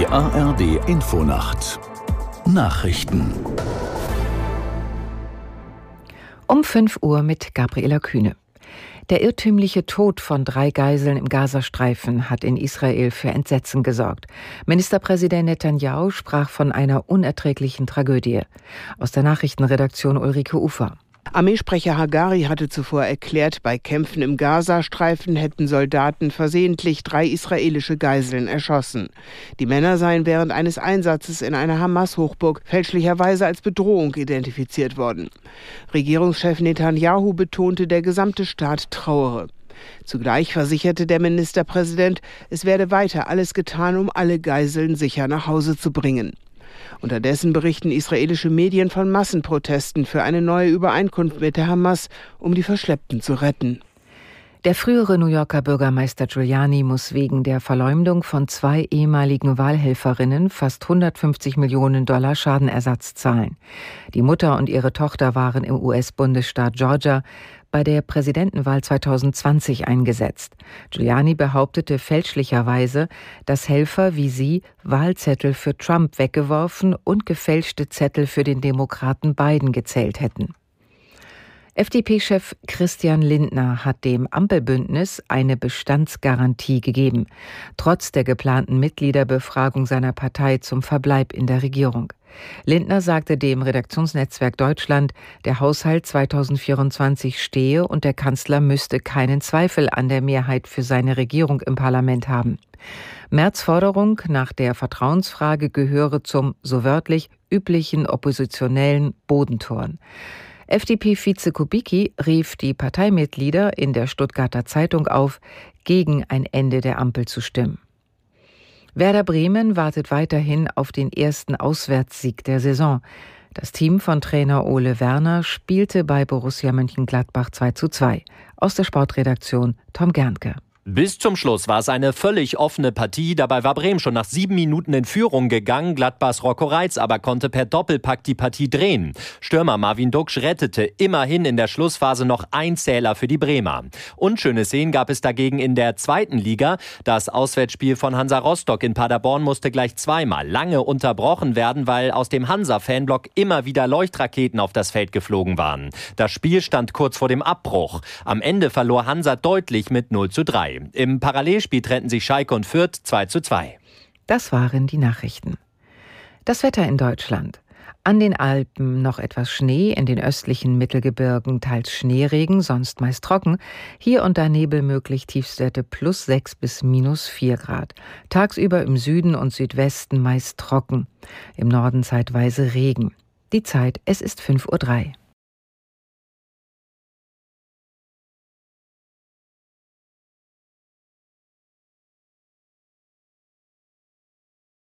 Die ARD Infonacht Nachrichten um 5 Uhr mit Gabriela Kühne. Der irrtümliche Tod von drei Geiseln im Gazastreifen hat in Israel für Entsetzen gesorgt. Ministerpräsident Netanyahu sprach von einer unerträglichen Tragödie. Aus der Nachrichtenredaktion Ulrike Ufer. Armeesprecher Hagari hatte zuvor erklärt, bei Kämpfen im Gazastreifen hätten Soldaten versehentlich drei israelische Geiseln erschossen. Die Männer seien während eines Einsatzes in einer Hamas-Hochburg fälschlicherweise als Bedrohung identifiziert worden. Regierungschef Netanyahu betonte, der gesamte Staat trauere. Zugleich versicherte der Ministerpräsident, es werde weiter alles getan, um alle Geiseln sicher nach Hause zu bringen. Unterdessen berichten israelische Medien von Massenprotesten für eine neue Übereinkunft mit der Hamas, um die Verschleppten zu retten. Der frühere New Yorker Bürgermeister Giuliani muss wegen der Verleumdung von zwei ehemaligen Wahlhelferinnen fast 150 Millionen Dollar Schadenersatz zahlen. Die Mutter und ihre Tochter waren im US-Bundesstaat Georgia bei der Präsidentenwahl 2020 eingesetzt. Giuliani behauptete fälschlicherweise, dass Helfer wie sie Wahlzettel für Trump weggeworfen und gefälschte Zettel für den Demokraten Biden gezählt hätten. FDP-Chef Christian Lindner hat dem Ampelbündnis eine Bestandsgarantie gegeben, trotz der geplanten Mitgliederbefragung seiner Partei zum Verbleib in der Regierung. Lindner sagte dem Redaktionsnetzwerk Deutschland, der Haushalt 2024 stehe und der Kanzler müsste keinen Zweifel an der Mehrheit für seine Regierung im Parlament haben. Merz Forderung nach der Vertrauensfrage gehöre zum, so wörtlich, üblichen oppositionellen Bodentoren. FDP-Vize Kubicki rief die Parteimitglieder in der Stuttgarter Zeitung auf, gegen ein Ende der Ampel zu stimmen. Werder Bremen wartet weiterhin auf den ersten Auswärtssieg der Saison. Das Team von Trainer Ole Werner spielte bei Borussia Mönchengladbach 2 zu 2. Aus der Sportredaktion Tom Gernke. Bis zum Schluss war es eine völlig offene Partie. Dabei war Bremen schon nach sieben Minuten in Führung gegangen. Gladbachs Rocco Reitz aber konnte per Doppelpack die Partie drehen. Stürmer Marvin Duksch rettete immerhin in der Schlussphase noch ein Zähler für die Bremer. Unschöne Szenen gab es dagegen in der zweiten Liga. Das Auswärtsspiel von Hansa Rostock in Paderborn musste gleich zweimal lange unterbrochen werden, weil aus dem Hansa-Fanblock immer wieder Leuchtraketen auf das Feld geflogen waren. Das Spiel stand kurz vor dem Abbruch. Am Ende verlor Hansa deutlich mit 0 zu 3. Im Parallelspiel trennten sich Schalke und Fürth 2 zu 2. Das waren die Nachrichten. Das Wetter in Deutschland. An den Alpen noch etwas Schnee, in den östlichen Mittelgebirgen teils Schneeregen, sonst meist trocken. Hier und da Nebel möglich, Tiefstwerte plus 6 bis minus 4 Grad. Tagsüber im Süden und Südwesten meist trocken. Im Norden zeitweise Regen. Die Zeit, es ist 5.03 Uhr.